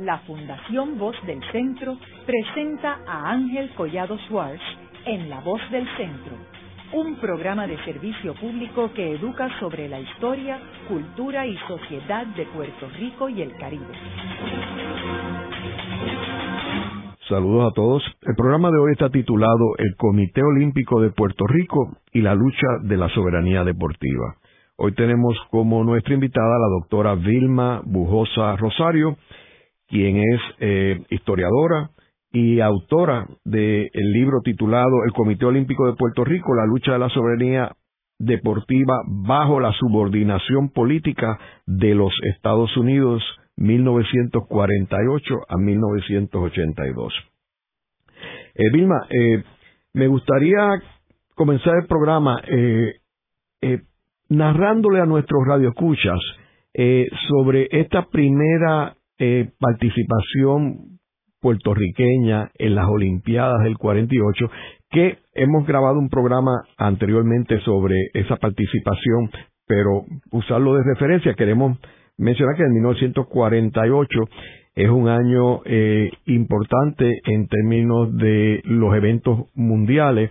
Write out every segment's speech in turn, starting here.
la Fundación Voz del Centro presenta a Ángel Collado Schwartz en La Voz del Centro, un programa de servicio público que educa sobre la historia, cultura y sociedad de Puerto Rico y el Caribe. Saludos a todos. El programa de hoy está titulado El Comité Olímpico de Puerto Rico y la lucha de la soberanía deportiva. Hoy tenemos como nuestra invitada la doctora Vilma Bujosa Rosario, quien es eh, historiadora y autora del libro titulado El Comité Olímpico de Puerto Rico, la lucha de la soberanía deportiva bajo la subordinación política de los Estados Unidos 1948 a 1982. Eh, Vilma, eh, me gustaría comenzar el programa eh, narrándole a nuestros radioescuchas sobre esta primera eh, participación puertorriqueña en las Olimpiadas del 48, que hemos grabado un programa anteriormente sobre esa participación, pero usarlo de referencia, queremos mencionar que en 1948 es un año eh, importante en términos de los eventos mundiales.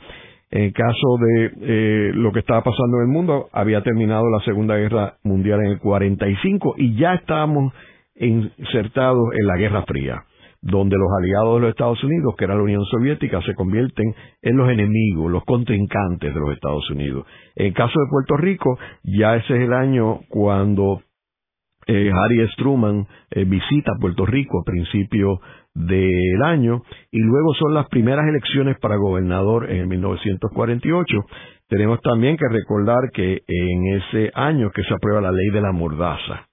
En el caso de eh, lo que estaba pasando en el mundo, había terminado la Segunda Guerra Mundial en el 45 y ya estábamos insertados en la Guerra Fría, donde los aliados de los Estados Unidos, que era la Unión Soviética, se convierten en los enemigos, los contrincantes de los Estados Unidos. En el caso de Puerto Rico, ya ese es el año cuando eh, Harry Truman eh, visita Puerto Rico a principios del año y luego son las primeras elecciones para gobernador en 1948. Tenemos también que recordar que en ese año que se aprueba la ley de la mordaza,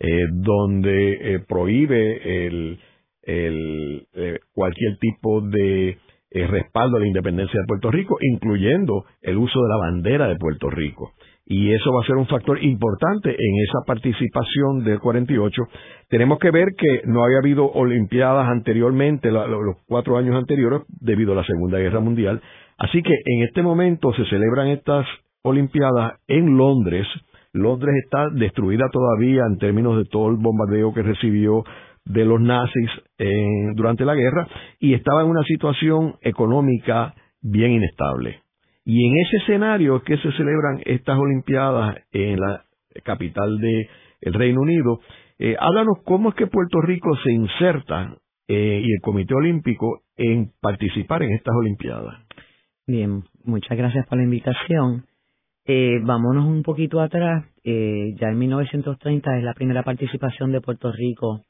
eh, donde eh, prohíbe el, el eh, cualquier tipo de respaldo a la independencia de Puerto Rico, incluyendo el uso de la bandera de Puerto Rico y eso va a ser un factor importante en esa participación del 48. Tenemos que ver que no había habido Olimpiadas anteriormente, los cuatro años anteriores, debido a la Segunda Guerra Mundial. Así que en este momento se celebran estas Olimpiadas en Londres. Londres está destruida todavía en términos de todo el bombardeo que recibió de los nazis durante la guerra y estaba en una situación económica bien inestable. Y en ese escenario es que se celebran estas Olimpiadas en la capital del Reino Unido. Eh, háblanos cómo es que Puerto Rico se inserta eh, y el Comité Olímpico en participar en estas Olimpiadas. Bien, muchas gracias por la invitación. Eh, vámonos un poquito atrás. Eh, ya en 1930 es la primera participación de Puerto Rico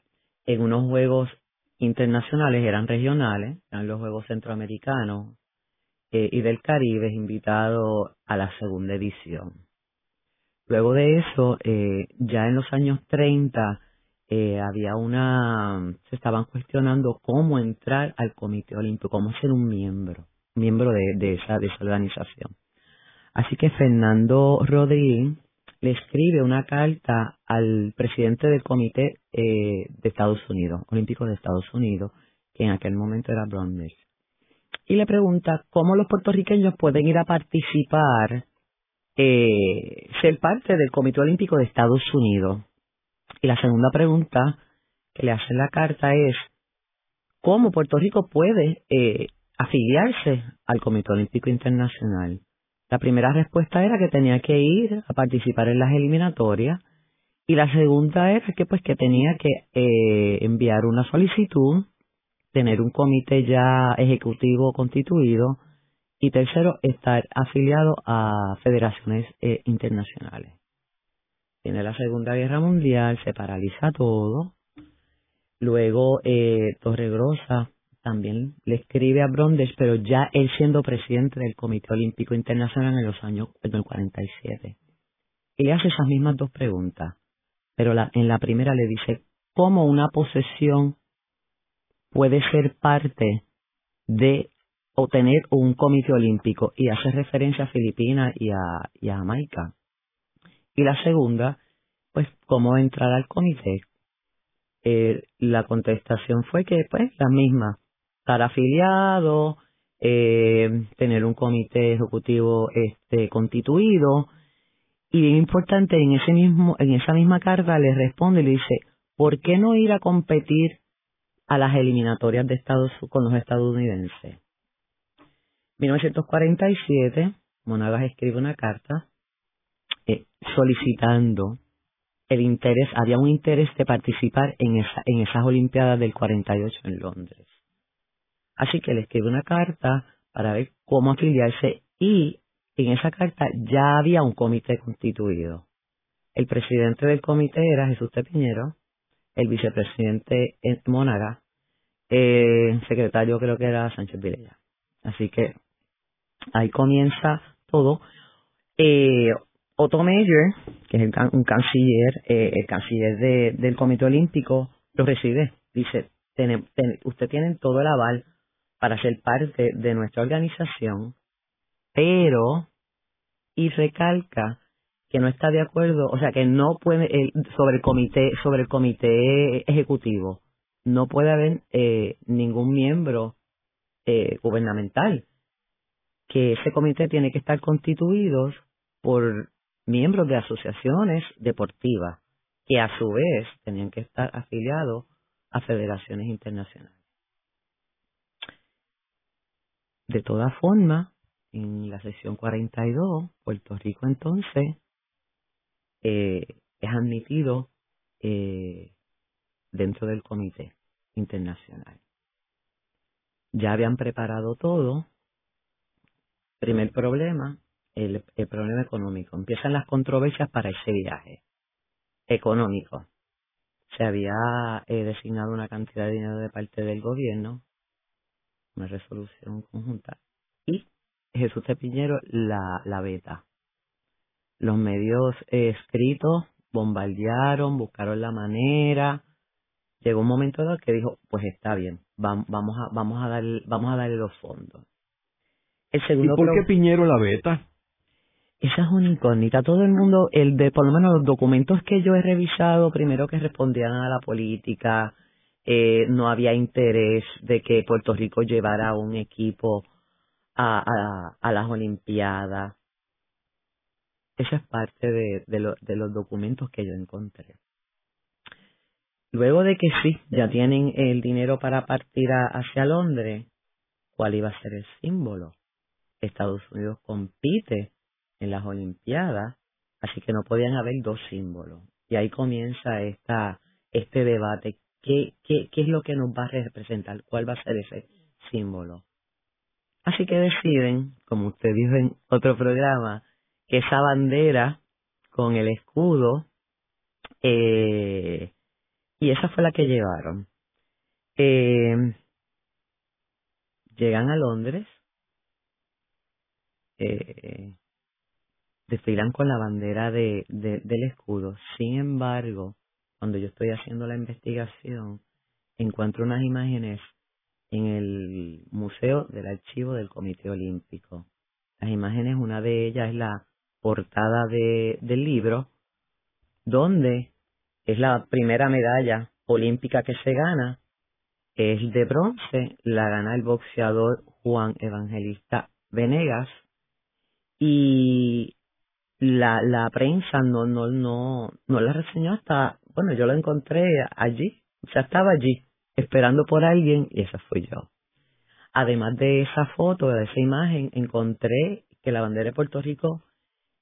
en unos Juegos internacionales, eran regionales, eran los Juegos Centroamericanos, eh, y del Caribe es invitado a la segunda edición. Luego de eso, eh, ya en los años 30, eh, había una, se estaban cuestionando cómo entrar al Comité Olímpico, cómo ser un miembro, miembro de, de, esa, de esa organización. Así que Fernando Rodríguez le escribe una carta al presidente del Comité eh, de Estados Unidos, Olímpico de Estados Unidos, que en aquel momento era Bromley y le pregunta cómo los puertorriqueños pueden ir a participar, eh, ser parte del Comité Olímpico de Estados Unidos. Y la segunda pregunta que le hace la carta es cómo Puerto Rico puede eh, afiliarse al Comité Olímpico Internacional. La primera respuesta era que tenía que ir a participar en las eliminatorias y la segunda era que pues que tenía que eh, enviar una solicitud tener un comité ya ejecutivo constituido y tercero, estar afiliado a federaciones eh, internacionales. Tiene la Segunda Guerra Mundial, se paraliza todo. Luego, eh, Torregrosa también le escribe a Brondes, pero ya él siendo presidente del Comité Olímpico Internacional en los años del 47. Y le hace esas mismas dos preguntas, pero la, en la primera le dice, ¿cómo una posesión puede ser parte de obtener un comité olímpico y hace referencia a Filipinas y a, y a Jamaica. Y la segunda, pues, cómo entrar al comité. Eh, la contestación fue que, pues, la misma, estar afiliado, eh, tener un comité ejecutivo este constituido y bien importante en ese mismo en esa misma carta le responde y le dice ¿por qué no ir a competir a las eliminatorias de Estados con los estadounidenses. 1947, Monagas escribe una carta eh, solicitando el interés, había un interés de participar en, esa, en esas Olimpiadas del 48 en Londres. Así que le escribe una carta para ver cómo afiliarse y en esa carta ya había un comité constituido. El presidente del comité era Jesús Tepiñero, el vicepresidente Mónaga, el secretario creo que era Sánchez Vilella. Así que ahí comienza todo. Eh, Otto Meyer, que es un canciller, eh, el canciller del Comité Olímpico, lo recibe. Dice, usted tiene todo el aval para ser parte de nuestra organización, pero, y recalca que no está de acuerdo, o sea, que no puede, sobre el comité, sobre el comité ejecutivo, no puede haber eh, ningún miembro eh, gubernamental, que ese comité tiene que estar constituido por miembros de asociaciones deportivas que a su vez tenían que estar afiliados a federaciones internacionales. De todas formas, en la sesión 42, Puerto Rico entonces eh, es admitido eh, dentro del comité internacional. Ya habían preparado todo. Primer problema, el, problema económico. Empiezan las controversias para ese viaje económico. Se había eh, designado una cantidad de dinero de parte del gobierno, una resolución conjunta, y Jesús de Piñero la, la beta. Los medios eh, escritos bombardearon, buscaron la manera. Llegó un momento dado que dijo, pues está bien, vamos a, vamos a, dar, vamos a darle los fondos. El segundo ¿Y por qué Piñero la beta? Esa es una incógnita. Todo el mundo, el de por lo menos los documentos que yo he revisado, primero que respondían a la política, eh, no había interés de que Puerto Rico llevara un equipo a, las Olimpiadas. Esa es parte de los documentos que yo encontré. Luego de que sí, ya tienen el dinero para partir hacia Londres, ¿cuál iba a ser el símbolo? Estados Unidos compite en las Olimpiadas, así que no podían haber dos símbolos. Y ahí comienza esta, este debate. ¿Qué, qué, ¿Qué es lo que nos va a representar? ¿Cuál va a ser ese símbolo? Así que deciden, como usted dijo en otro programa, que esa bandera con el escudo, eh, y esa fue la que llevaron. Eh, llegan a Londres, eh, desfilan con la bandera de, del escudo. Sin embargo, cuando yo estoy haciendo la investigación, encuentro unas imágenes en el Museo del Archivo del Comité Olímpico. Las imágenes, una de ellas es la portada de, del libro, donde es la primera medalla olímpica que se gana, es de bronce, la gana el boxeador Juan Evangelista Venegas, y la, la prensa no, no, no, no la reseñó hasta, bueno, yo la encontré allí, o sea, estaba allí, esperando por alguien y esa fui yo. Además de esa foto, de esa imagen, encontré que la bandera de Puerto Rico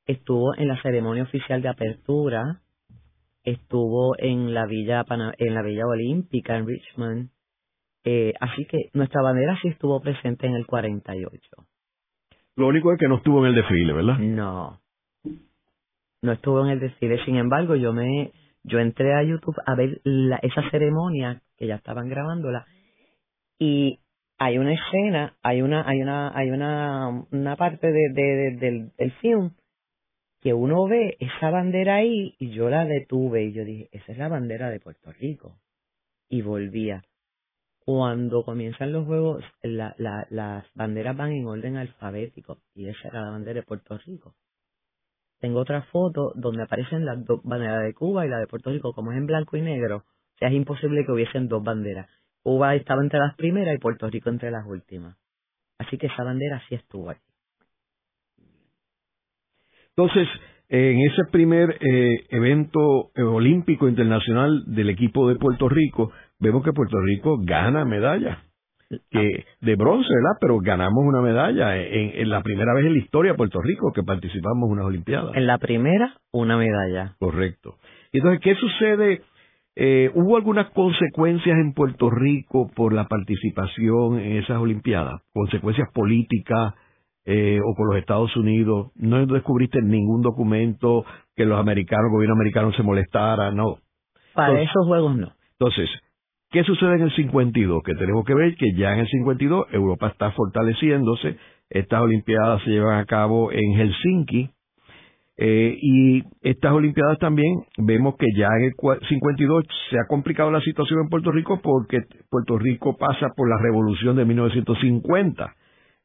estuvo en la ceremonia oficial de apertura, estuvo en la Villa, en la Villa Olímpica en Richmond, eh, así que nuestra bandera sí estuvo presente en el 48. Lo único es que no estuvo en el desfile, ¿verdad? No, no estuvo en el desfile. Sin embargo, yo me yo entré a YouTube a ver esa ceremonia que ya estaban grabándola y hay una escena, hay una hay una hay una una parte de, de, del, film que uno ve esa bandera ahí y yo la detuve y yo dije, esa es la bandera de Puerto Rico. Y volvía. Cuando comienzan los juegos, la, la, las banderas van en orden alfabético y esa era la bandera de Puerto Rico. Tengo otra foto donde aparecen las dos banderas de Cuba y la de Puerto Rico, como es en blanco y negro, es imposible que hubiesen dos banderas. Cuba estaba entre las primeras y Puerto Rico entre las últimas. Así que esa bandera sí estuvo ahí. Entonces, en ese primer eh, evento eh, olímpico internacional del equipo de Puerto Rico, vemos que Puerto Rico gana medalla que de bronce, ¿verdad? Pero ganamos una medalla en, la primera vez en la historia de Puerto Rico que participamos en unas Olimpiadas. En la primera, una medalla. Correcto. Y entonces, ¿qué sucede? Eh, ¿Hubo algunas consecuencias en Puerto Rico por la participación en esas Olimpiadas? ¿Consecuencias políticas eh, o con los Estados Unidos? ¿No descubriste ningún documento que los americanos, el gobierno americano se molestara? No. Para esos juegos no. Entonces, ¿qué sucede en el 52? Que tenemos que ver que ya en el 52 Europa está fortaleciéndose. Estas Olimpiadas se llevan a cabo en Helsinki, eh, y estas Olimpiadas también vemos que ya en el 52 se ha complicado la situación en Puerto Rico porque Puerto Rico pasa por la revolución de 1950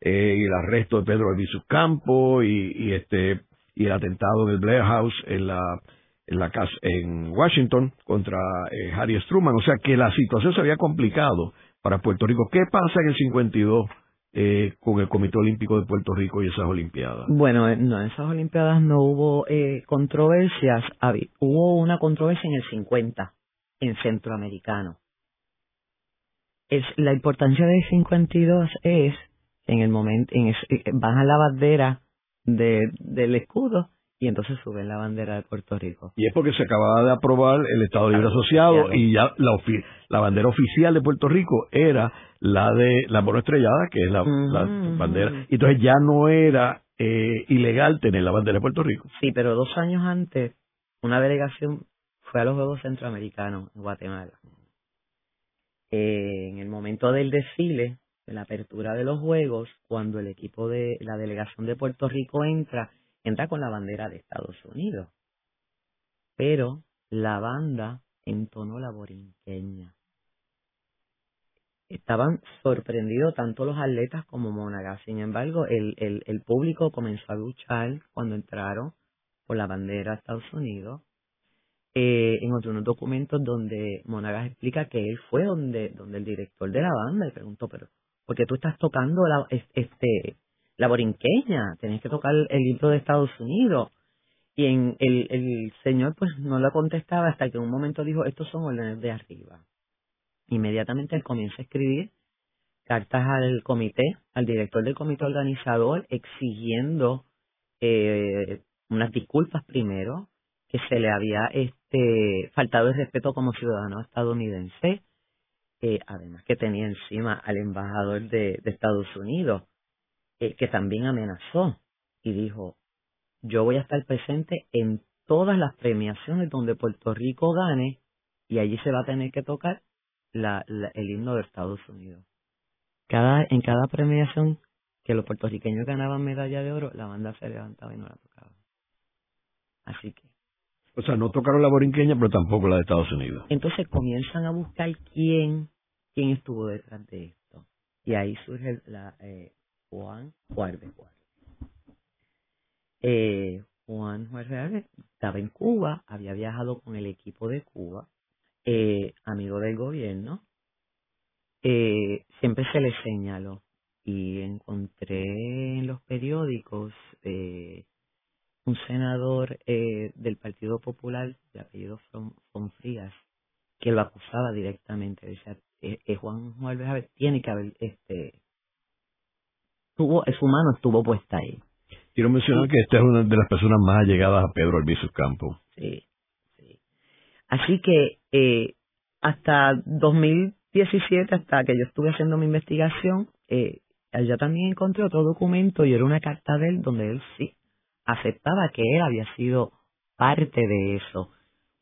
eh, y el arresto de Pedro Albizu Campo y, este y el atentado del Blair House en la en la casa en Washington contra eh, Harry Truman, o sea que la situación se había complicado para Puerto Rico. ¿Qué pasa en el 52 eh, con el Comité Olímpico de Puerto Rico y esas Olimpiadas? Bueno, eh, no, en esas Olimpiadas no hubo eh, controversias. hubo una controversia en el 50, en Centroamericano. Es, la importancia del 52 es en el momento, en baja la bandera de, del escudo y entonces suben la bandera de Puerto Rico. Y es porque se acababa de aprobar el Estado Libre Asociado y ya la, la bandera oficial de Puerto Rico era la de la mano estrellada, que es la, bandera. Y entonces ya no era eh, ilegal tener la bandera de Puerto Rico. Sí, pero dos años antes, una delegación fue a los Juegos Centroamericanos en Guatemala. Eh, en el momento del desfile, de la apertura de los Juegos, cuando el equipo de la delegación de Puerto Rico entra, entra con la bandera de Estados Unidos. Pero la banda entonó la borinqueña. Estaban sorprendidos tanto los atletas como Monagas. Sin embargo, el, público comenzó a luchar cuando entraron por la bandera de Estados Unidos. Eh, en otros documentos donde Monagas explica que él fue donde, donde el director de la banda y preguntó, pero ¿por qué tú estás tocando la, este, la borinqueña, tenés que tocar el libro de Estados Unidos. Y en el, señor pues no lo contestaba hasta que en un momento dijo, estos son órdenes de arriba. Inmediatamente él comienza a escribir cartas al comité, al director del comité organizador, exigiendo eh, unas disculpas primero, que se le había este faltado el respeto como ciudadano estadounidense, eh, además que tenía encima al embajador de Estados Unidos, eh, que también amenazó y dijo, yo voy a estar presente en todas las premiaciones donde Puerto Rico gane y allí se va a tener que tocar la, el himno de Estados Unidos. Cada, en cada premiación que los puertorriqueños ganaban medalla de oro, la banda se levantaba y no la tocaba. Así que. O sea, no tocaron la borinqueña, pero tampoco la de Estados Unidos. Entonces comienzan a buscar quién, quién estuvo detrás de esto. Y ahí surge la, eh, Juan Juárez eh, Juan Juárez estaba en Cuba, había viajado con el equipo de Cuba, eh, amigo del gobierno. Eh, siempre se le señaló y encontré en los periódicos eh, un senador eh, del Partido Popular de apellido Fonfrías que lo acusaba directamente. Decía, eh, eh Juan Juárez tiene que haber este su mano estuvo puesta ahí. Quiero mencionar que esta es una de las personas más allegadas a Pedro Albizu Campo. Sí, sí. Así que eh, hasta 2017, hasta que yo estuve haciendo mi investigación, eh, allá también encontré otro documento y era una carta de él donde él sí aceptaba que él había sido parte de eso,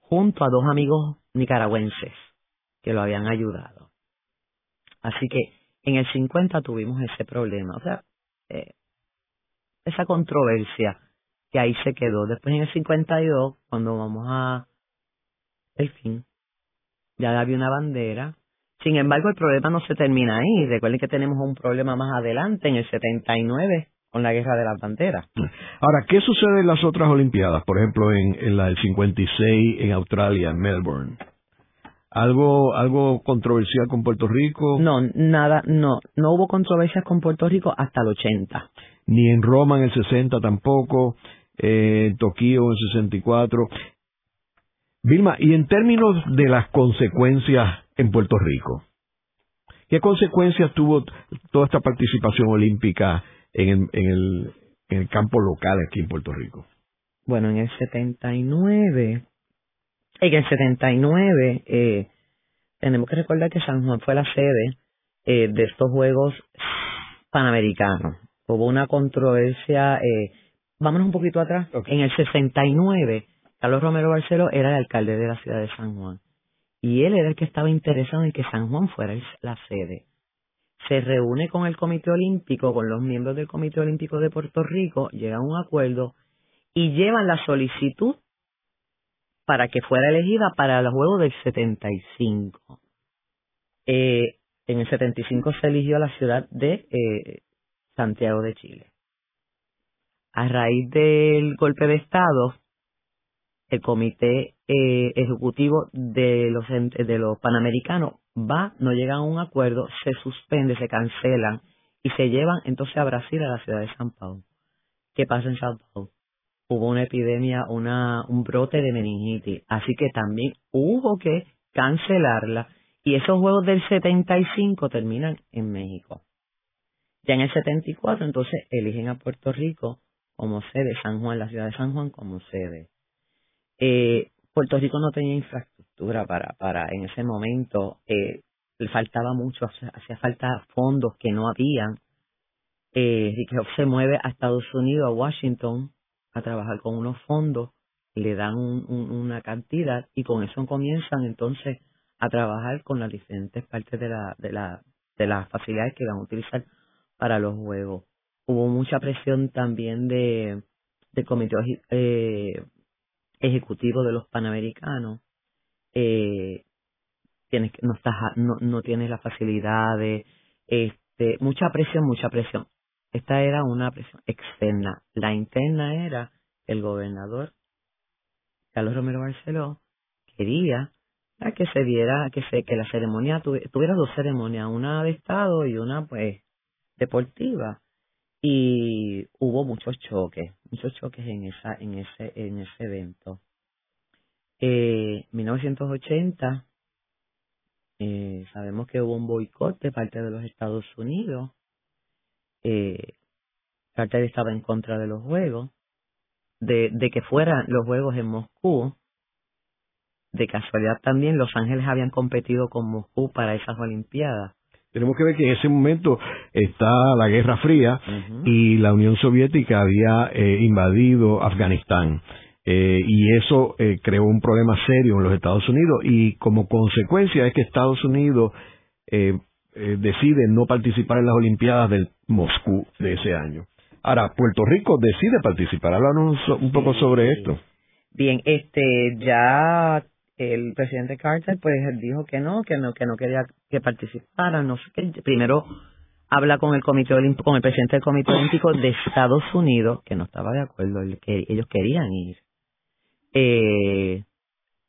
junto a dos amigos nicaragüenses que lo habían ayudado. Así que en el 50 tuvimos ese problema, o sea, eh, esa controversia que ahí se quedó. Después en el 52, cuando vamos a el fin, ya había una bandera. Sin embargo, el problema no se termina ahí. Recuerden que tenemos un problema más adelante, en el 79, con la guerra de las banderas. Ahora, ¿qué sucede en las otras Olimpiadas? Por ejemplo, en, en la del 56 en Australia, en Melbourne algo algo controversial con Puerto Rico no nada no no hubo controversias con Puerto Rico hasta el 80 ni en Roma en el 60 tampoco en Tokio en 64. Vilma, y en términos de las consecuencias en Puerto Rico, ¿qué consecuencias tuvo toda esta participación olímpica en el, en el, en el campo local aquí en Puerto Rico? Bueno, en el 79, en el 79, eh, tenemos que recordar que San Juan fue la sede eh, de estos Juegos Panamericanos. Hubo una controversia, eh, vámonos un poquito atrás, en el 69, Carlos Romero Barceló era el alcalde de la ciudad de San Juan y él era el que estaba interesado en que San Juan fuera la sede. Se reúne con el Comité Olímpico, con los miembros del Comité Olímpico de Puerto Rico, llega a un acuerdo y llevan la solicitud para que fuera elegida para los Juegos del 75. Eh, en el 75 se eligió la ciudad de eh, Santiago de Chile. A raíz del golpe de Estado, el comité eh, ejecutivo de los de los panamericanos va, no llega a un acuerdo, se suspende, se cancelan y se llevan entonces a Brasil, a la ciudad de San Paulo. ¿Qué pasa en San Paulo? Hubo una epidemia, una, un brote de meningitis, así que también hubo que cancelarla y esos juegos del 75 terminan en México. Ya en el 74 entonces eligen a Puerto Rico como sede, San Juan, la ciudad de San Juan como sede. Eh, Puerto Rico no tenía infraestructura para, para en ese momento, eh, le faltaba mucho, hacía falta fondos que no habían. Eh, se mueve a Estados Unidos, a Washington, a trabajar con unos fondos, le dan una cantidad y con eso comienzan entonces a trabajar con las diferentes partes de, la, de las facilidades que van a utilizar para los juegos. Hubo mucha presión también de, del comité eh, ejecutivo de los panamericanos. Eh, tienes, no, estás, no, no tienes las facilidades, este, mucha presión, mucha presión. Esta era una presión externa. La interna era el gobernador Carlos Romero Barceló quería que se diera, que se, que la ceremonia tuviera dos ceremonias, una de Estado y una pues deportiva. Y hubo muchos choques, muchos choques en esa, en ese, en ese evento. Eh, 1980, eh, sabemos que hubo un boicot de parte de los Estados Unidos. Eh, Carter estaba en contra de los juegos, de, de que fueran los juegos en Moscú de casualidad también Los Ángeles habían competido con Moscú para esas Olimpiadas. Tenemos que ver que en ese momento está la Guerra Fría y la Unión Soviética había eh, invadido Afganistán. Eh, y eso eh, creó un problema serio en los Estados Unidos y como consecuencia es que Estados Unidos decide no participar en las Olimpiadas del Moscú de ese año. Ahora, Puerto Rico decide participar. Háblanos un poco sobre esto. Bien, este ya el presidente Carter pues dijo que no, que no, que no quería que participara, no sé qué. Primero habla con el comité olímpico, con el presidente del comité olímpico de Estados Unidos, que no estaba de acuerdo, que ellos querían ir. Eh,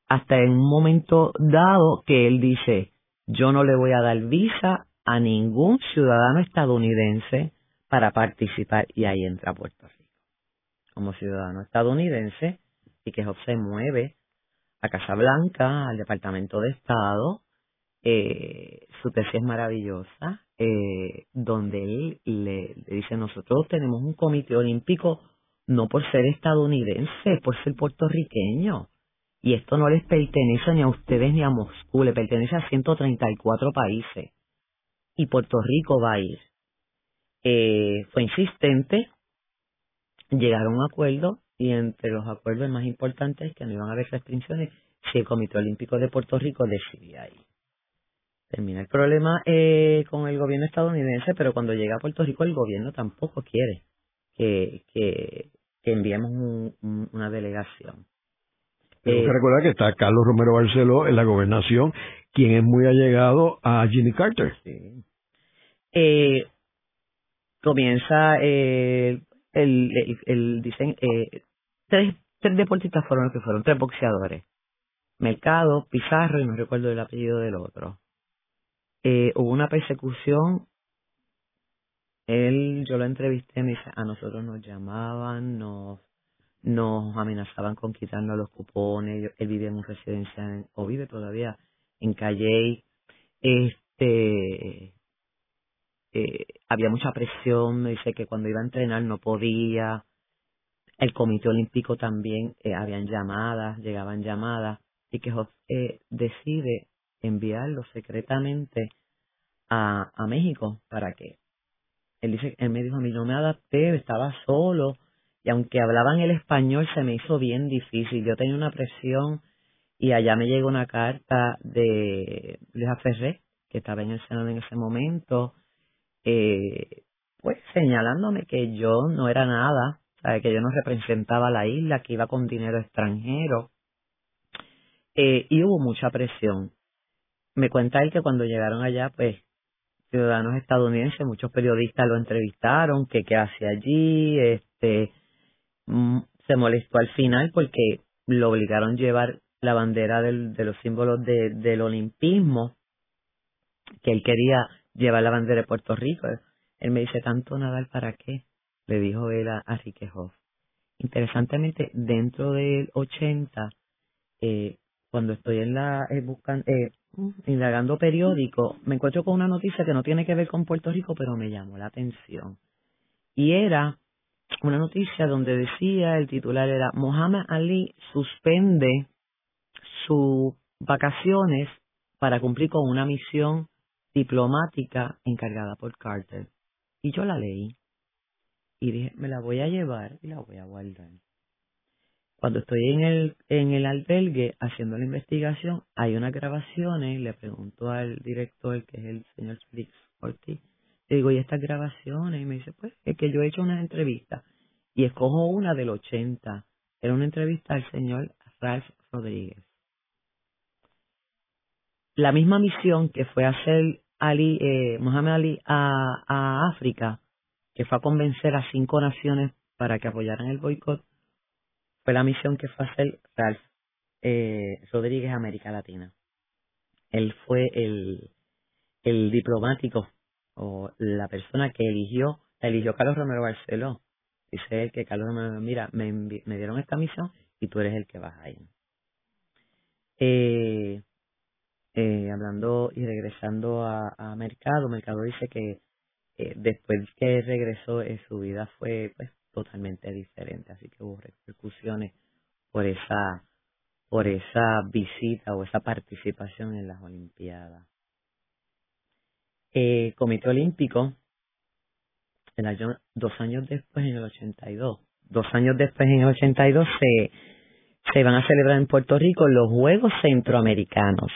hasta en un momento dado que él dice, yo no le voy a dar visa a ningún ciudadano estadounidense para participar y ahí entra Puerto Rico. Como ciudadano estadounidense y que se mueve a Casa Blanca, al Departamento de Estado. Eh, su tesis es maravillosa, eh, donde él le, dice, nosotros tenemos un comité olímpico no por ser estadounidense, por ser puertorriqueño. Y esto no les pertenece ni a ustedes ni a Moscú, le pertenece a 134 países. Y Puerto Rico va a ir. Eh, fue insistente, llegaron a un acuerdo y entre los acuerdos más importantes es que no iban a haber restricciones si el Comité Olímpico de Puerto Rico decidía ahí. Termina el problema eh, con el gobierno estadounidense, pero cuando llega a Puerto Rico el gobierno tampoco quiere que, que, enviemos una delegación. Tengo que eh, recordar que está Carlos Romero Barceló en la gobernación, quien es muy allegado a Jimmy Carter. Sí. Eh, comienza eh, el, el, el dicen eh, tres, tres deportistas fueron los que fueron, tres boxeadores. Mercado, Pizarro y no recuerdo el apellido del otro. Eh, hubo una persecución. Él, yo lo entrevisté, me dice, a nosotros nos llamaban, nos, nos amenazaban con quitarnos los cupones. Él vive en una residencia, o vive todavía, en Calle. Este, eh, había mucha presión, me dice que cuando iba a entrenar no podía. El Comité Olímpico también, eh, habían llamadas, llegaban llamadas, y que eh, decide enviarlo secretamente a, a México para que él dice él me dijo a mí no me adapté estaba solo y aunque hablaban el español se me hizo bien difícil. Yo tenía una presión y allá me llegó una carta de Luis Ferré que estaba en el Senado en ese momento eh, pues señalándome que yo no era nada que yo no representaba la isla que iba con dinero extranjero. Eh, y hubo mucha presión. Me cuenta él que cuando llegaron allá, pues ciudadanos estadounidenses, muchos periodistas lo entrevistaron, que qué hace allí, este, se molestó al final porque lo obligaron a llevar la bandera de los símbolos de, del olimpismo, que él quería llevar la bandera de Puerto Rico. Él me dice, ¿tanto Nadal para qué? Le dijo él a, a. Interesantemente, dentro del 80, eh, cuando estoy en la eh, buscando, eh, indagando periódico, me encuentro con una noticia que no tiene que ver con Puerto Rico, pero me llamó la atención. Y era una noticia donde decía, el titular era, Mohammed Ali suspende sus vacaciones para cumplir con una misión diplomática encargada por Carter. Y yo la leí y dije, me la voy a llevar y la voy a guardar. Cuando estoy en el, en el albergue haciendo la investigación, hay unas grabaciones, le pregunto al director, que es el señor Felix Ortiz, digo, ¿y estas grabaciones? Y me dice, pues, es que yo he hecho una entrevista y escojo una del 80. Era una entrevista al señor Ralph Rodríguez. La misma misión que fue a hacer Ali, eh, Mohamed Ali a, a África, que fue a convencer a cinco naciones para que apoyaran el boicot, fue la misión que fue hacer Ralph eh, Rodríguez América Latina. Él fue el, el diplomático o la persona que eligió, eligió Carlos Romero Barceló. Dice él que Carlos Romero, mira, me, me dieron esta misión y tú eres el que vas ahí. Eh, eh, hablando y regresando a, Mercado, Mercado dice que eh, después que regresó, eh, su vida fue pues totalmente diferente, así que hubo repercusiones por esa por esa visita o esa participación en las Olimpiadas. Eh, Comité Olímpico, dos años después, en el 82, dos años después, en el 82, se, se van a celebrar en Puerto Rico los Juegos Centroamericanos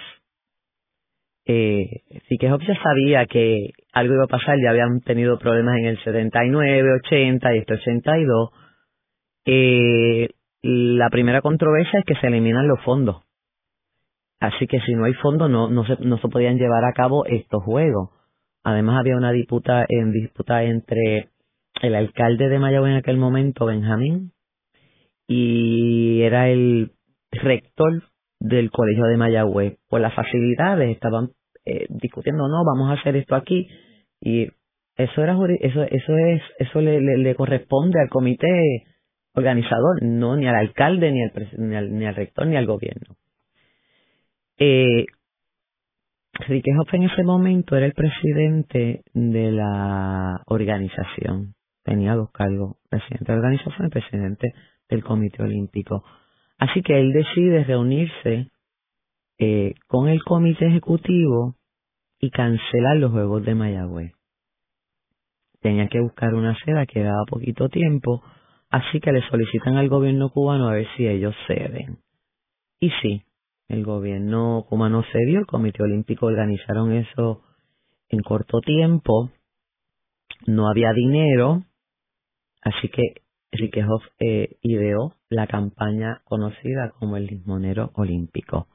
eh, sí que ya sabía que algo iba a pasar, ya habían tenido problemas en el 79, 80 y este 82. Eh, la primera controversia es que se eliminan los fondos. Así que si no hay fondos no, no, se, no se podían llevar a cabo estos juegos. Además había una disputa, en disputa entre el alcalde de Mayagüez en aquel momento, Benjamín, y era el rector del colegio de Mayagüez. Por las facilidades estaban eh, discutiendo, no, vamos a hacer esto aquí y eso era eso eso es eso le, le, corresponde al comité organizador, no ni al alcalde ni al ni al, ni al rector ni al gobierno. Eh, Enrique en ese momento era el presidente de la organización. Tenía dos cargos, presidente de la organización y presidente del Comité Olímpico. Así que él decide reunirse eh, con el comité ejecutivo y cancelar los Juegos de Mayagüez. Tenía que buscar una seda, quedaba poquito tiempo, así que le solicitan al gobierno cubano a ver si ellos ceden. Y sí, el gobierno cubano cedió, el Comité Olímpico organizaron eso en corto tiempo, no había dinero, así que Enrique eh, ideó la campaña conocida como el Lismonero Olímpico,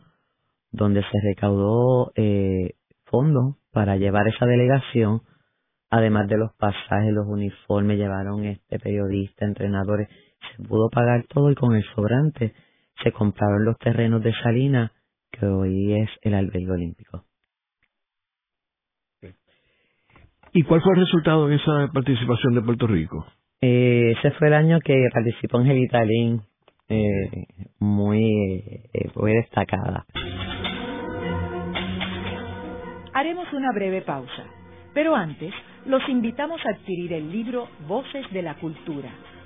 donde se recaudó eh, fondos para llevar esa delegación, además de los pasajes, los uniformes, llevaron este periodista, entrenadores, se pudo pagar todo y con el sobrante se compraron los terrenos de Salinas, que hoy es el albergue olímpico. ¿Y cuál fue el resultado de esa participación de Puerto Rico? Eh, ese fue el año que participó Angelita Lin, eh, muy, eh, muy destacada. Haremos una breve pausa, pero antes los invitamos a adquirir el libro Voces de la Cultura,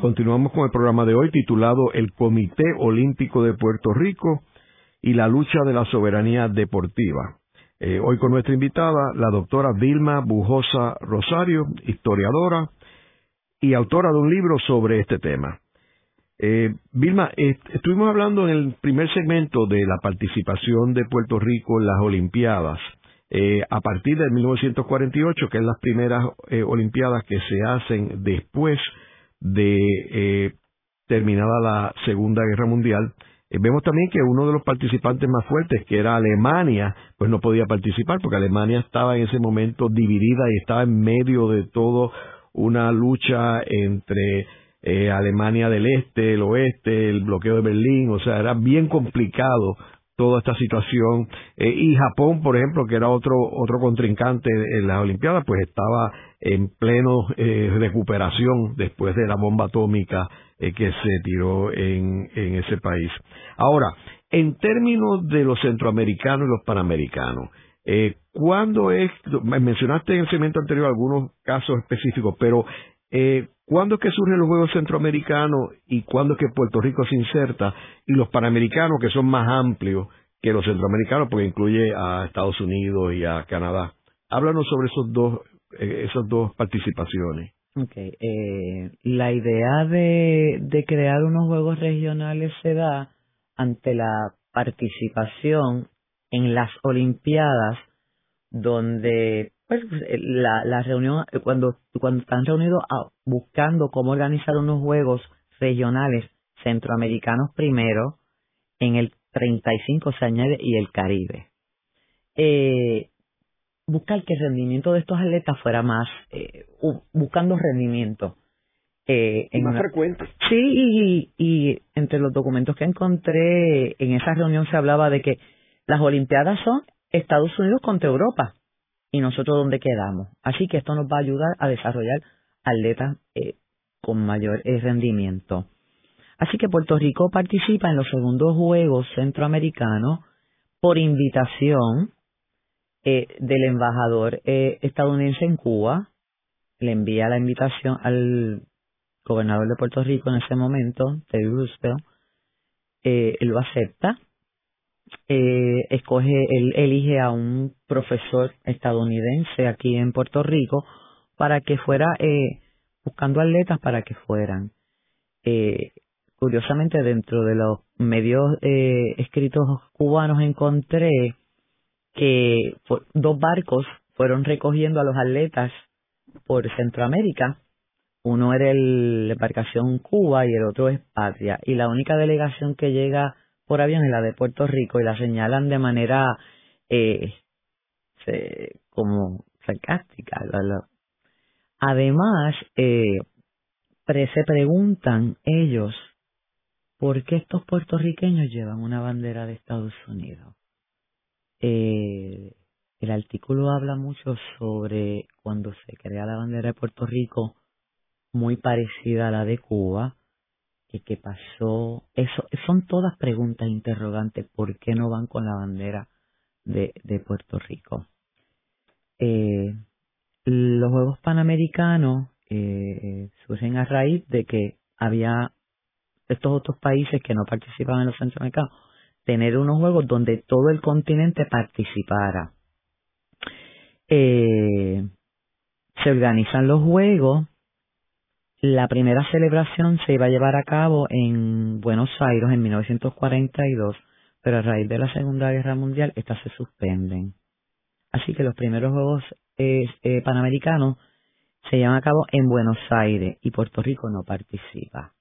Continuamos con el programa de hoy titulado El Comité Olímpico de Puerto Rico y la lucha de la soberanía deportiva. Eh, hoy con nuestra invitada, la doctora Vilma Bujosa Rosario, historiadora, y autora de un libro sobre este tema. Eh, Vilma, estuvimos hablando en el primer segmento de la participación de Puerto Rico en las Olimpiadas. Eh, a partir de 1948, que es las primeras eh, Olimpiadas que se hacen después de eh, terminada la Segunda Guerra Mundial, eh, vemos también que uno de los participantes más fuertes, que era Alemania, pues no podía participar porque Alemania estaba en ese momento dividida y estaba en medio de todo una lucha entre eh, Alemania del Este, el Oeste, el bloqueo de Berlín, o sea, era bien complicado toda esta situación. Eh, y Japón, por ejemplo, que era otro, otro contrincante en las Olimpiadas, pues estaba en pleno eh, recuperación después de la bomba atómica eh, que se tiró en, en ese país. Ahora, en términos de los centroamericanos y los panamericanos, eh, ¿Cuándo es, mencionaste en el segmento anterior algunos casos específicos, pero eh, ¿cuándo es que surgen los Juegos Centroamericanos y cuándo es que Puerto Rico se inserta? Y los Panamericanos, que son más amplios que los centroamericanos, porque incluye a Estados Unidos y a Canadá. Háblanos sobre esos dos, eh, esas dos participaciones. Okay. Eh, la idea de, de crear unos Juegos Regionales se da ante la participación en las Olimpiadas, donde pues la, la reunión cuando cuando están reunidos ah, buscando cómo organizar unos juegos regionales centroamericanos primero en el 35 se añade y el Caribe. Eh, buscar que el rendimiento de estos atletas fuera más eh, buscando rendimiento eh, en más frecuente. Sí y, y entre los documentos que encontré en esa reunión se hablaba de que las Olimpiadas son Estados Unidos contra Europa y nosotros dónde quedamos. Así que esto nos va a ayudar a desarrollar atletas eh, con mayor eh, rendimiento. Así que Puerto Rico participa en los segundos Juegos Centroamericanos por invitación eh, del embajador estadounidense en Cuba. Le envía la invitación al gobernador de Puerto Rico en ese momento, Teddy Roosevelt. él lo acepta eh, escoge, él elige a un profesor estadounidense aquí en Puerto Rico para que fuera eh, buscando atletas para que fueran. Eh, curiosamente, dentro de los medios eh, escritos cubanos encontré que dos barcos fueron recogiendo a los atletas por Centroamérica. Uno era el, embarcación Cuba y el otro es Patria. Y la única delegación que llega por avión en la de Puerto Rico y la señalan de manera eh, como sarcástica. Además, eh, se preguntan ellos por qué estos puertorriqueños llevan una bandera de Estados Unidos. Eh, el artículo habla mucho sobre cuando se crea la bandera de Puerto Rico, muy parecida a la de Cuba, que qué pasó. Eso son todas preguntas interrogantes. ¿Por qué no van con la bandera de, Puerto Rico? Eh, los Juegos Panamericanos eh, surgen a raíz de que había estos otros países que no participaban en los centroamericanos tener unos juegos donde todo el continente participara. Eh, se organizan los juegos la primera celebración se iba a llevar a cabo en Buenos Aires en 1942, pero a raíz de la Segunda Guerra Mundial estas se suspenden. Así que los primeros Juegos eh, eh, Panamericanos se llevan a cabo en Buenos Aires y Puerto Rico no participa.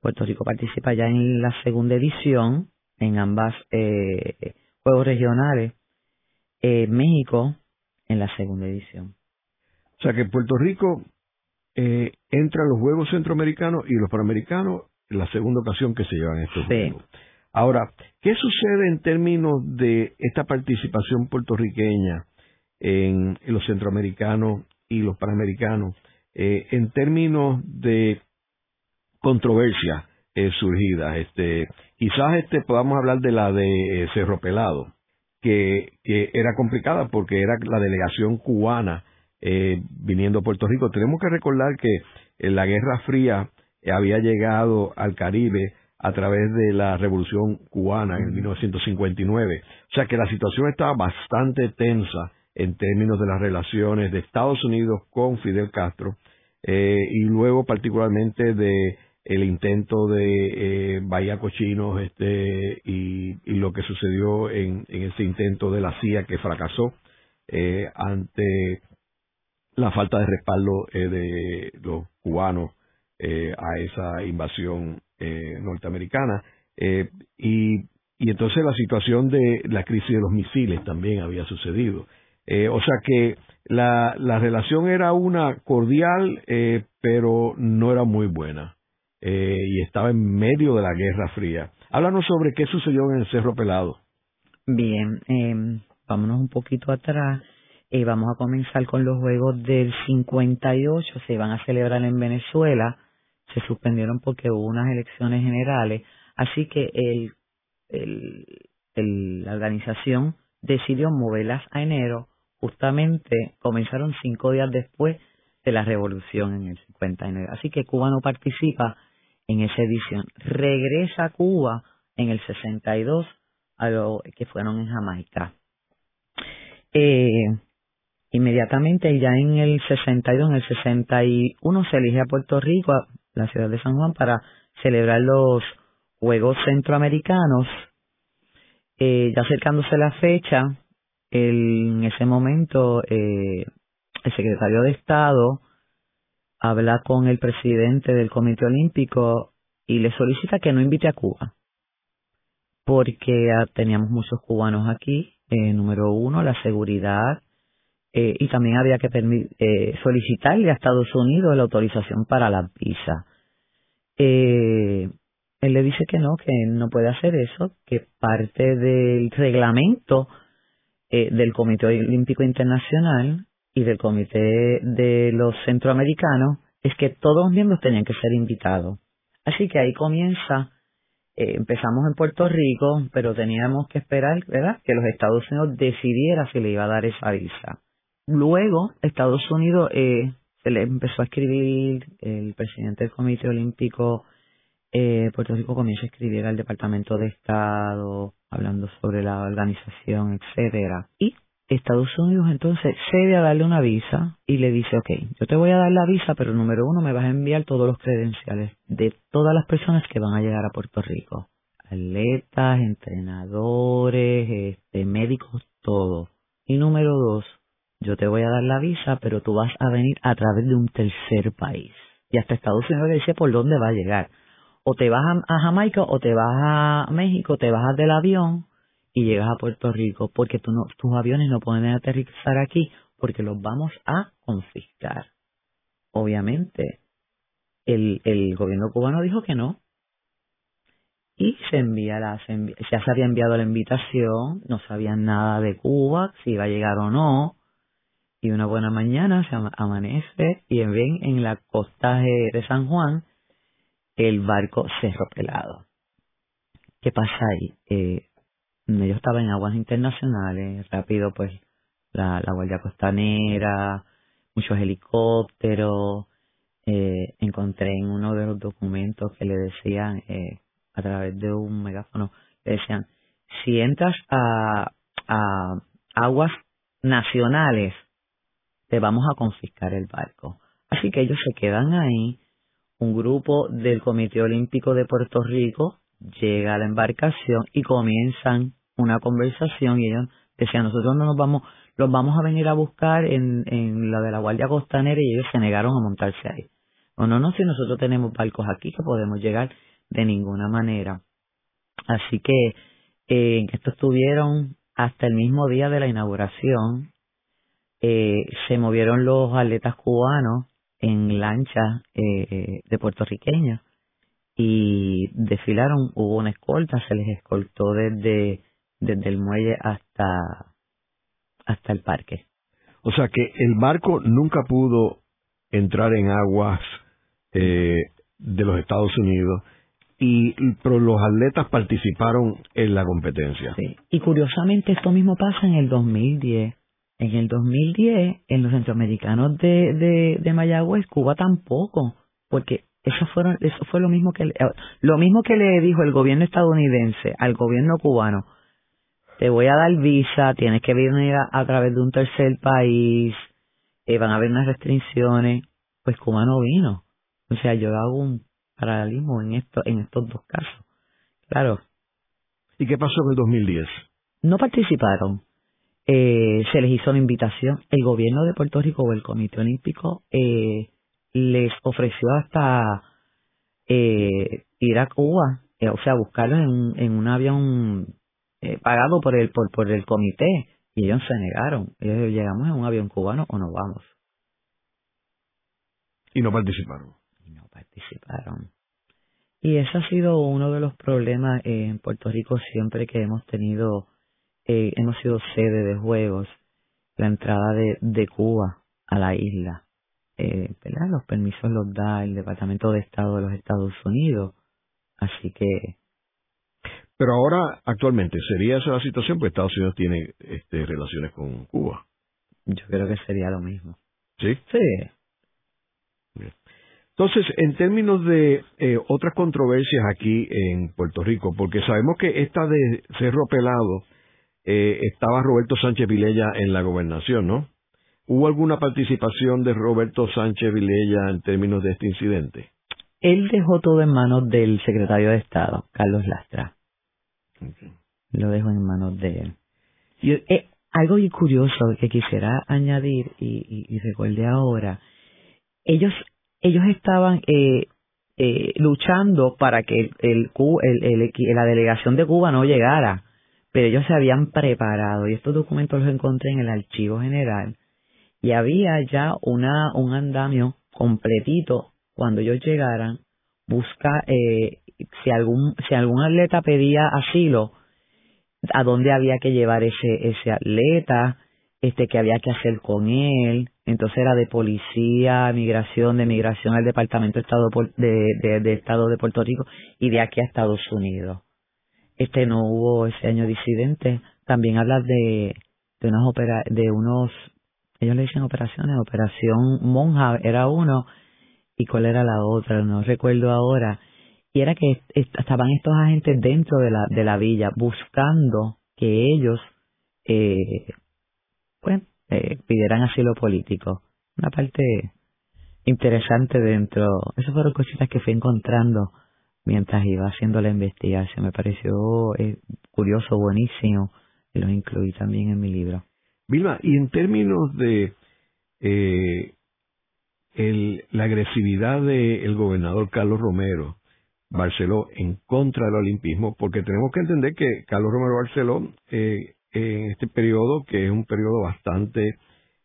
Puerto Rico participa ya en la segunda edición, en ambas eh, Juegos Regionales. Eh, México en la segunda edición. O sea que Puerto Rico eh, entra a los Juegos Centroamericanos y los Panamericanos la segunda ocasión que se llevan estos Juegos. Ahora, ¿qué sucede en términos de esta participación puertorriqueña en, los centroamericanos y los panamericanos eh, en términos de controversia eh, surgidas? Este, quizás este podamos hablar de la de eh, Cerro Pelado, que, que, era complicada porque era la delegación cubana eh, viniendo a Puerto Rico. Tenemos que recordar que en la Guerra Fría había llegado al Caribe a través de la Revolución Cubana en 1959. O sea que la situación estaba bastante tensa en términos de las relaciones de Estados Unidos con Fidel Castro eh, y luego particularmente de el intento de eh, Bahía Cochinos este, y, lo que sucedió en, ese intento de la CIA que fracasó eh, ante la falta de respaldo de los cubanos a esa invasión eh, norteamericana. Eh, y, y entonces la situación de la crisis de los misiles también había sucedido. Eh, o sea que la, la relación era una cordial, pero no era muy buena. y estaba en medio de la Guerra Fría. Háblanos sobre qué sucedió en el Cerro Pelado. Bien, eh, vámonos un poquito atrás. Vamos a comenzar con los Juegos del 58. Se van a celebrar en Venezuela se suspendieron porque hubo unas elecciones generales, así que el, la organización decidió moverlas a enero, justamente comenzaron cinco días después de la revolución en el 59. Así que Cuba no participa en esa edición. Regresa a Cuba en el 62 a lo que fueron en Jamaica. Eh, inmediatamente ya en el 62, en el 61 se elige a Puerto Rico la ciudad de San Juan para celebrar los Juegos Centroamericanos. Eh, ya acercándose la fecha, en ese momento eh, el secretario de Estado habla con el presidente del Comité Olímpico y le solicita que no invite a Cuba, porque teníamos muchos cubanos aquí. Eh, número uno, la seguridad eh, y también había que eh, solicitarle a Estados Unidos la autorización para la visa. Eh, él le dice que no, que no puede hacer eso, que parte del reglamento eh, del Comité Olímpico Internacional y del Comité de los Centroamericanos es que todos los miembros tenían que ser invitados. Así que ahí comienza, eh, empezamos en Puerto Rico, pero teníamos que esperar, ¿verdad?, que los Estados Unidos decidiera si le iba a dar esa visa. Luego, Estados Unidos eh, se le empezó a escribir, el presidente del Comité Olímpico eh, Puerto Rico comienza a escribir al Departamento de Estado, hablando sobre la organización, etcétera. Y Estados Unidos entonces cede a darle una visa y le dice, ok, yo te voy a dar la visa, pero número uno me vas a enviar todos los credenciales de todas las personas que van a llegar a Puerto Rico. Atletas, entrenadores, este, médicos, todo. Y número dos, yo te voy a dar la visa, pero tú vas a venir a través de un tercer país. Y hasta Estados Unidos le dice por dónde va a llegar. O te vas a, Jamaica o te vas a México, te bajas del avión y llegas a Puerto Rico, porque tú no, tus aviones no pueden aterrizar aquí porque los vamos a confiscar. Obviamente, el, el gobierno cubano dijo que no. Y se envía la, se ya se había enviado la invitación, no sabían nada de Cuba, si iba a llegar o no y una buena mañana se amanece y ven en la costa de San Juan el barco Cerro Pelado. ¿Qué pasa ahí? Eh, yo estaba en aguas internacionales, rápido pues la, Guardia Costanera, muchos helicópteros, eh, encontré en uno de los documentos que le decían eh, a través de un megáfono, le decían, si entras a aguas nacionales, te vamos a confiscar el barco. Así que ellos se quedan ahí. Un grupo del Comité Olímpico de Puerto Rico llega a la embarcación y comienzan una conversación y ellos Decía, nosotros no nos vamos, los vamos a venir a buscar en, en la de la Guardia Costanera y ellos se negaron a montarse ahí. O no, no, si nosotros tenemos barcos aquí que podemos llegar de ninguna manera. Así que eh, en esto estuvieron hasta el mismo día de la inauguración. Eh, se movieron los atletas cubanos en lancha eh, de puertorriqueños y desfilaron, hubo una escolta, se les escoltó desde, desde el muelle hasta, hasta el parque. O sea que el barco nunca pudo entrar en aguas eh, de los Estados Unidos y pero los atletas participaron en la competencia. Sí. Y curiosamente esto mismo pasa en el 2010. En el 2010, en los centroamericanos de, de, de Mayagüez, Cuba tampoco, porque eso fueron eso fue lo mismo que le, lo mismo que le dijo el gobierno estadounidense al gobierno cubano. Te voy a dar visa tienes que venir a, través de un tercer país eh, van a haber unas restricciones. Pues Cuba no vino. O sea yo hago un paralelismo en esto en estos dos casos. Claro. Y qué pasó en el 2010 no participaron eh, se les hizo una invitación el gobierno de Puerto Rico o el Comité Olímpico eh, les ofreció hasta eh, ir a Cuba, eh, o sea, buscarlos en, un, en un avión eh, pagado por el, por, por el comité, y ellos se negaron. Ellos llegamos en un avión cubano o nos vamos. Y no participaron. Y no participaron. Y ese ha sido uno de los problemas en Puerto Rico siempre que hemos tenido, eh, hemos sido sede de juegos, la entrada de, de Cuba a la isla eh, los permisos los da el Departamento de Estado de los Estados Unidos. Así que. Pero ahora, actualmente, ¿sería esa la situación? Porque Estados Unidos tiene este, relaciones con Cuba. Yo creo que sería lo mismo. ¿Sí? Sí. Entonces, en términos de eh, otras controversias aquí en Puerto Rico, porque sabemos que esta de Cerro Pelado eh, estaba Roberto Sánchez Vilella en la gobernación, ¿no? ¿Hubo alguna participación de Roberto Sánchez Vilella en términos de este incidente? Él dejó todo en manos del secretario de Estado, Carlos Lastra. Lo dejó en manos de él. Y, eh, algo curioso que quisiera añadir y, y, recuerde ahora, ellos ellos estaban eh, eh, luchando para que el, el, el, la delegación de Cuba no llegara, pero ellos se habían preparado y estos documentos los encontré en el archivo general y había ya una un andamio completito cuando ellos llegaran busca eh, si algún si algún atleta pedía asilo a dónde había que llevar ese ese atleta este que había que hacer con él entonces era de policía migración de migración al departamento de estado de, de, estado de Puerto Rico y de aquí a Estados Unidos este no hubo ese año disidente también habla de de unas opera, de unos ellos le dicen operaciones, operación monja era uno y cuál era la otra, no recuerdo ahora. Y era que estaban estos agentes dentro de la, de la villa buscando que ellos eh, pues, eh, pidieran asilo político. Una parte interesante dentro. Esas fueron cositas que fui encontrando mientras iba haciendo la investigación. Me pareció eh, curioso, buenísimo y lo incluí también en mi libro. Vilma, y en términos de eh, el, la agresividad del gobernador Carlos Romero Barceló en contra del olimpismo, porque tenemos que entender que Carlos Romero Barceló eh, en este periodo, que es un periodo bastante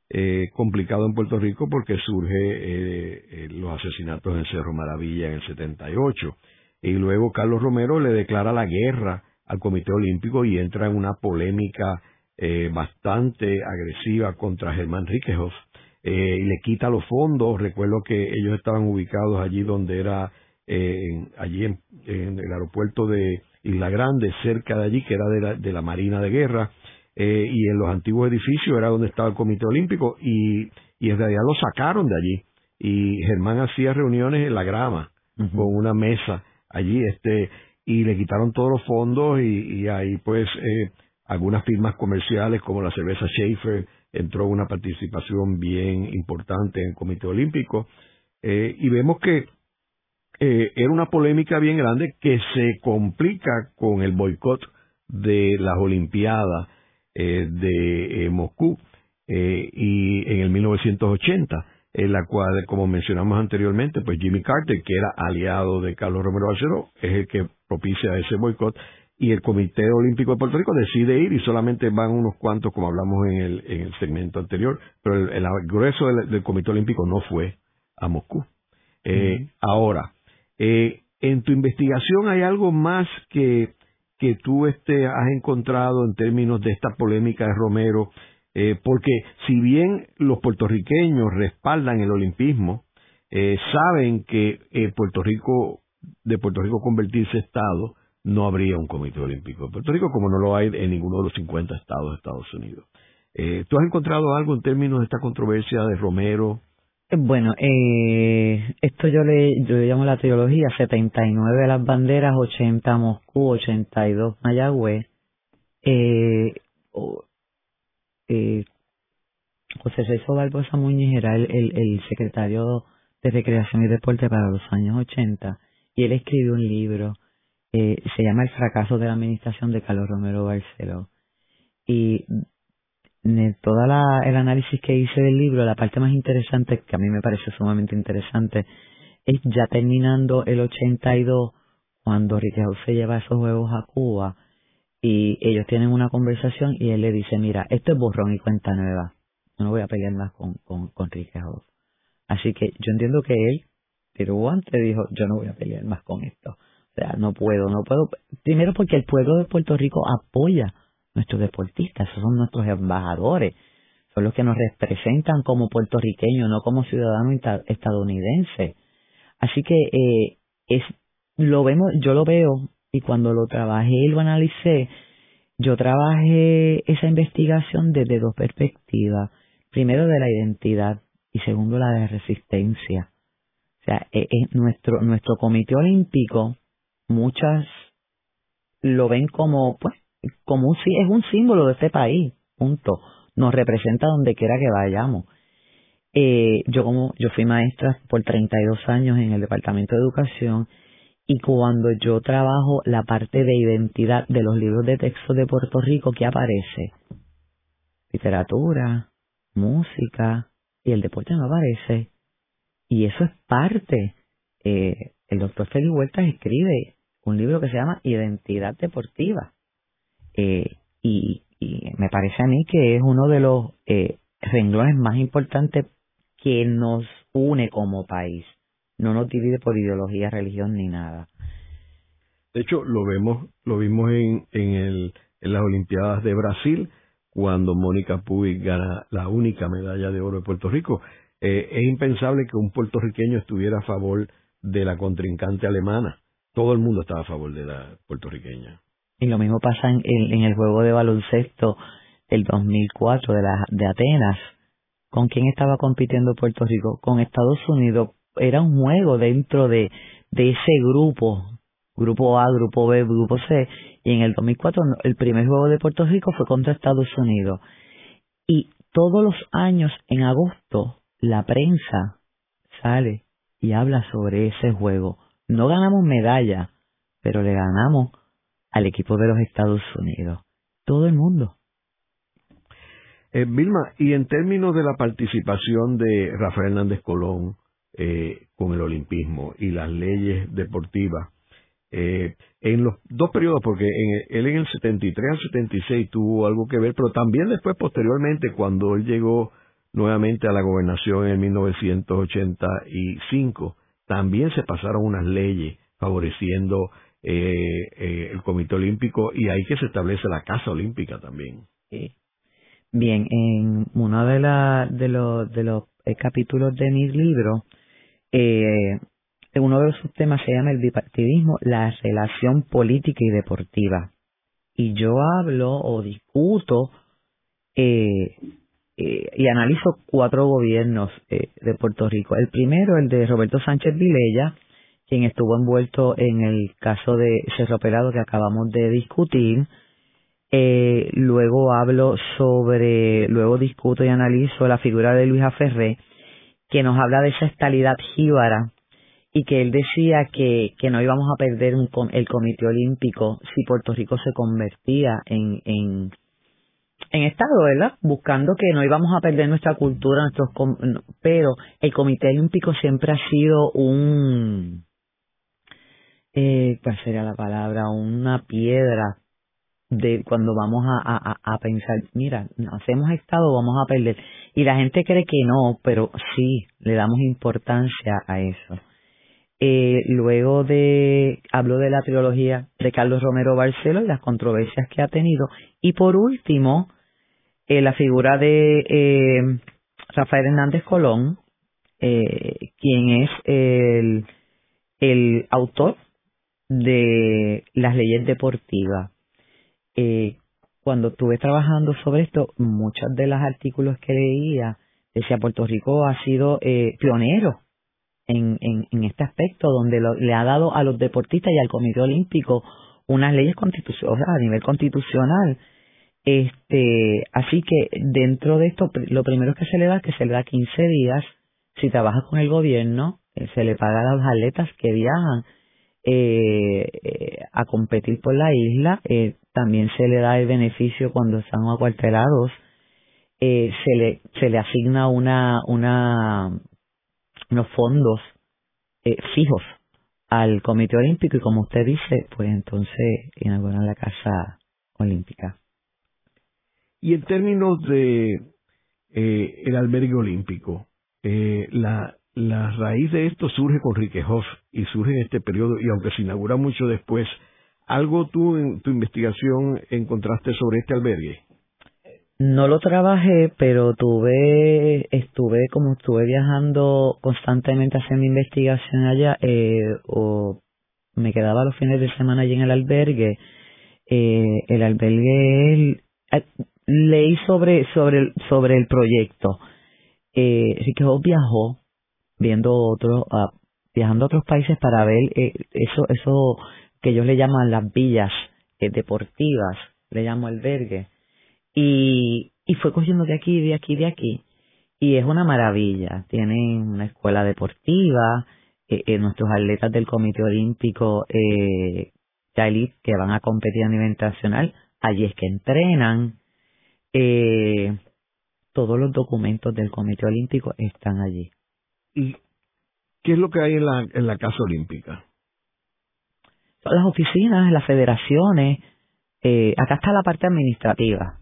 eh, complicado en Puerto Rico porque surge eh, los asesinatos en Cerro Maravilla en el 78 y luego Carlos Romero le declara la guerra al Comité Olímpico y entra en una polémica eh, bastante agresiva contra Germán Ríquejos eh, y le quita los fondos. Recuerdo que ellos estaban ubicados allí donde era, eh, allí en, el aeropuerto de Isla Grande, cerca de allí, que era de la, de la Marina de Guerra, eh, y en los antiguos edificios era donde estaba el Comité Olímpico, y, y en realidad lo sacaron de allí. Y Germán hacía reuniones en la grama, con una mesa allí, este, y le quitaron todos los fondos, y, y ahí pues eh, algunas firmas comerciales como la cerveza Schaefer entró una participación bien importante en el Comité Olímpico eh, y vemos que eh, era una polémica bien grande que se complica con el boicot de las Olimpiadas de Moscú y en el 1980 en la cual, como mencionamos anteriormente, pues Jimmy Carter, que era aliado de Carlos Romero Barceló, es el que propicia ese boicot y el Comité Olímpico de Puerto Rico decide ir y solamente van unos cuantos, como hablamos en el, en el segmento anterior, pero el, grueso del, Comité Olímpico no fue a Moscú. Eh, ahora, eh, en tu investigación hay algo más que, que tú este, has encontrado en términos de esta polémica de Romero eh, porque si bien los puertorriqueños respaldan el olimpismo, eh, saben que eh, Puerto Rico, de Puerto Rico convertirse Estado, no habría un comité olímpico de Puerto Rico como no lo hay en ninguno de los 50 estados de Estados Unidos. ¿Tú has encontrado algo en términos de esta controversia de Romero? Bueno, eh, esto yo le, yo le llamo la teología, 79 las banderas, 80 Moscú, 82 Mayagüez. Eh, eh, José César Barbosa Muñiz era el, secretario de Recreación y Deporte para los años 80 y él escribió un libro, eh, se llama El fracaso de la administración de Carlos Romero Barceló. Y de todo el análisis que hice del libro, la parte más interesante, que a mí me parece sumamente interesante, es ya terminando el 82, cuando Riquelme se lleva esos juegos a Cuba, y ellos tienen una conversación y él le dice, mira, esto es borrón y cuenta nueva. No voy a pelear más con, con, con Así que yo entiendo que él, pero antes dijo, yo no voy a pelear más con esto. O sea, no puedo, no puedo. Primero porque el pueblo de Puerto Rico apoya nuestros deportistas, esos son nuestros embajadores, son los que nos representan como puertorriqueños, no como ciudadanos estadounidenses. Así que eh, es, lo vemos, yo lo veo y cuando lo trabajé y lo analicé, yo trabajé esa investigación desde dos perspectivas. Primero de la identidad y segundo la de resistencia. O sea, e, e, nuestro, nuestro comité olímpico, muchas lo ven como, pues, como un, es un símbolo de este país, punto. Nos representa donde quiera que vayamos. Eh, yo como, yo fui maestra por 32 años en el Departamento de Educación y cuando yo trabajo la parte de identidad de los libros de texto de Puerto Rico, ¿qué aparece? Literatura, música y el deporte no aparece. Y eso es parte. Eh, el doctor Félix Huertas escribe un libro que se llama Identidad Deportiva. Eh, y, y, me parece a mí que es uno de los eh, renglones más importantes que nos une como país no nos divide por ideología, religión ni nada. De hecho, lo vemos, lo vimos en, en, el, en las Olimpiadas de Brasil, cuando Mónica Puig gana la única medalla de oro de Puerto Rico. Eh, es impensable que un puertorriqueño estuviera a favor de la contrincante alemana. Todo el mundo estaba a favor de la puertorriqueña. Y lo mismo pasa en, en el juego de baloncesto del 2004 de, la, de Atenas. ¿Con quién estaba compitiendo Puerto Rico? Con Estados Unidos era un juego dentro de, de ese grupo, grupo A, grupo B, grupo C, y en el 2004 el primer juego de Puerto Rico fue contra Estados Unidos. Y todos los años en agosto la prensa sale y habla sobre ese juego. No ganamos medalla, pero le ganamos al equipo de los Estados Unidos. Todo el mundo. Eh, Vilma, y en términos de la participación de Rafael Hernández Colón, eh, con el olimpismo y las leyes deportivas. Eh, en los dos periodos, porque él en el 73 al 76 tuvo algo que ver, pero también después, posteriormente, cuando él llegó nuevamente a la gobernación en 1985, también se pasaron unas leyes favoreciendo eh, el Comité Olímpico y ahí que se establece la Casa Olímpica también. Bien, en uno de, la, de los, de los capítulos de mi libro, eh, uno de los temas se llama el bipartidismo, la relación política y deportiva. Y yo hablo o discuto eh, eh, y analizo cuatro gobiernos eh, de Puerto Rico. El primero, el de Roberto Sánchez Vilella, quien estuvo envuelto en el caso de Cerro Pelado que acabamos de discutir. Eh, luego hablo sobre, luego discuto y analizo la figura de Luis Aferré, que nos habla de esa estalidad jíbara y que él decía que, que no íbamos a perder el Comité Olímpico si Puerto Rico se convertía en, en, en estado, ¿verdad? Buscando que no íbamos a perder nuestra cultura, nuestros pero el Comité Olímpico siempre ha sido un eh, ¿cuál sería la palabra? Una piedra de cuando vamos a, a, pensar, mira, hacemos estado, vamos a perder. Y la gente cree que no, pero sí, le damos importancia a eso. Eh, luego de, hablo de la trilogía de Carlos Romero Barcelo y las controversias que ha tenido. Y por último, eh, la figura de eh, Rafael Hernández Colón, eh, quien es el, el autor de las leyes deportivas. Eh, cuando estuve trabajando sobre esto, muchos de los artículos que leía decía Puerto Rico ha sido eh, pionero en, este aspecto, donde le ha dado a los deportistas y al Comité Olímpico unas leyes constitucionales a nivel constitucional. Este, así que dentro de esto, lo primero que se le da es que se le da 15 días. Si trabaja con el gobierno, eh, se le paga a los atletas que viajan eh, eh, a competir por la isla. Eh, también se le da el beneficio cuando están acuartelados. Eh, se le se le asigna una una unos fondos eh, fijos al Comité Olímpico y como usted dice, pues entonces inauguran la Casa Olímpica. Y en términos de eh, el albergue olímpico, eh, la la raíz de esto surge con Riquejoff y surge en este periodo, y aunque se inaugura mucho después, ¿algo tú en tu investigación encontraste sobre este albergue? No lo trabajé, pero tuve, estuve como estuve viajando constantemente haciendo investigación allá, eh, o me quedaba los fines de semana allí en el albergue. Eh, el albergue, eh, leí sobre, sobre, sobre el proyecto. Eh, Riquejoff viajó viendo otros, uh, viajando a otros países para ver eh, eso, eso que ellos le llaman las villas eh, deportivas, le llamo albergue, y, y fue cogiendo de aquí, de aquí, de aquí, y es una maravilla. Tienen una escuela deportiva, eh, eh nuestros atletas del Comité Olímpico que van a competir a nivel internacional, allí es que entrenan. Eh, todos los documentos del Comité Olímpico están allí. ¿Y qué es lo que hay en la, en la Casa Olímpica? Las oficinas, las federaciones. Eh, acá está la parte administrativa.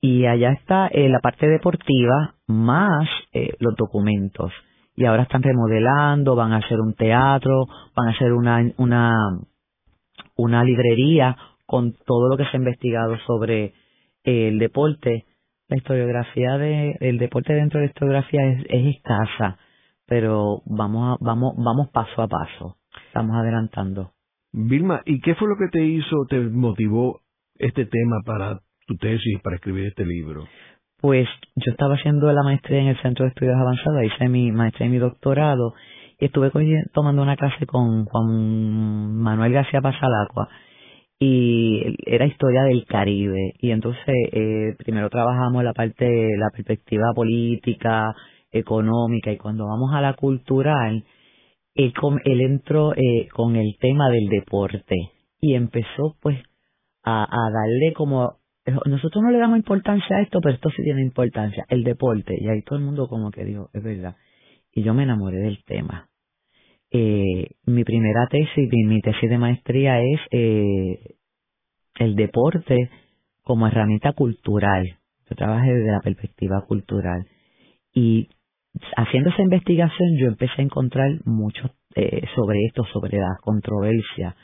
Y allá está eh, la parte deportiva más eh, los documentos. Y ahora están remodelando, van a hacer un teatro, van a hacer una, una, una librería con todo lo que se ha investigado sobre el deporte la historiografía de el deporte dentro de la historiografía es, es escasa, pero vamos a, vamos vamos paso a paso, estamos adelantando. Vilma, ¿y qué fue lo que te hizo, te motivó este tema para tu tesis, para escribir este libro? Pues yo estaba haciendo la maestría en el Centro de Estudios Avanzados, hice mi maestría y mi doctorado, y estuve tomando una clase con Juan Manuel García Pasalacua, y era historia del Caribe y entonces eh, primero trabajamos la parte la perspectiva política económica y cuando vamos a la cultural él, él entró eh, con el tema del deporte y empezó pues a, darle como nosotros no le damos importancia a esto pero esto sí tiene importancia el deporte y ahí todo el mundo como que dijo es verdad y yo me enamoré del tema eh, mi primera tesis, mi, tesis de maestría es eh, el deporte como herramienta cultural. Yo trabajé desde la perspectiva cultural. Y haciendo esa investigación yo empecé a encontrar mucho eh, sobre esto, sobre la controversia.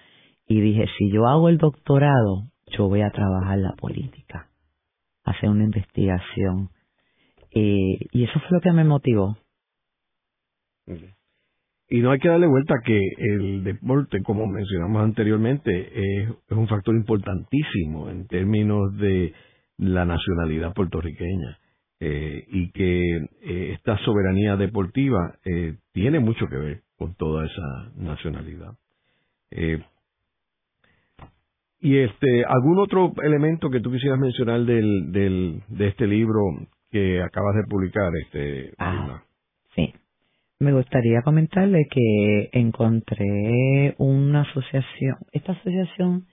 Y dije, si yo hago el doctorado, yo voy a trabajar la política, hacer una investigación. Eh, y eso fue lo que me motivó. Y no hay que darle vuelta que el deporte, como mencionamos anteriormente, es, un factor importantísimo en términos de la nacionalidad puertorriqueña. Eh, y que eh, esta soberanía deportiva eh, tiene mucho que ver con toda esa nacionalidad. Eh, y este, algún otro elemento que tú quisieras mencionar del, del, de este libro que acabas de publicar, este, ah, sí. Me gustaría comentarle que encontré una asociación. Esta asociación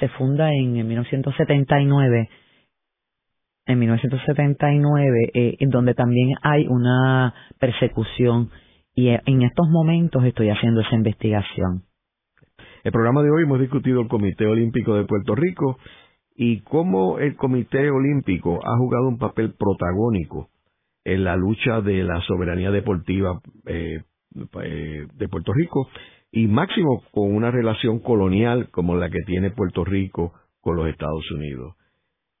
se funda en 1979 en 1979, eh, donde también hay una persecución y eh, en estos momentos estoy haciendo esa investigación. El programa de hoy hemos discutido el Comité Olímpico de Puerto Rico y cómo el Comité Olímpico ha jugado un papel protagónico en la lucha de la soberanía deportiva eh, eh, de Puerto Rico y máximo con una relación colonial como la que tiene Puerto Rico con los Estados Unidos.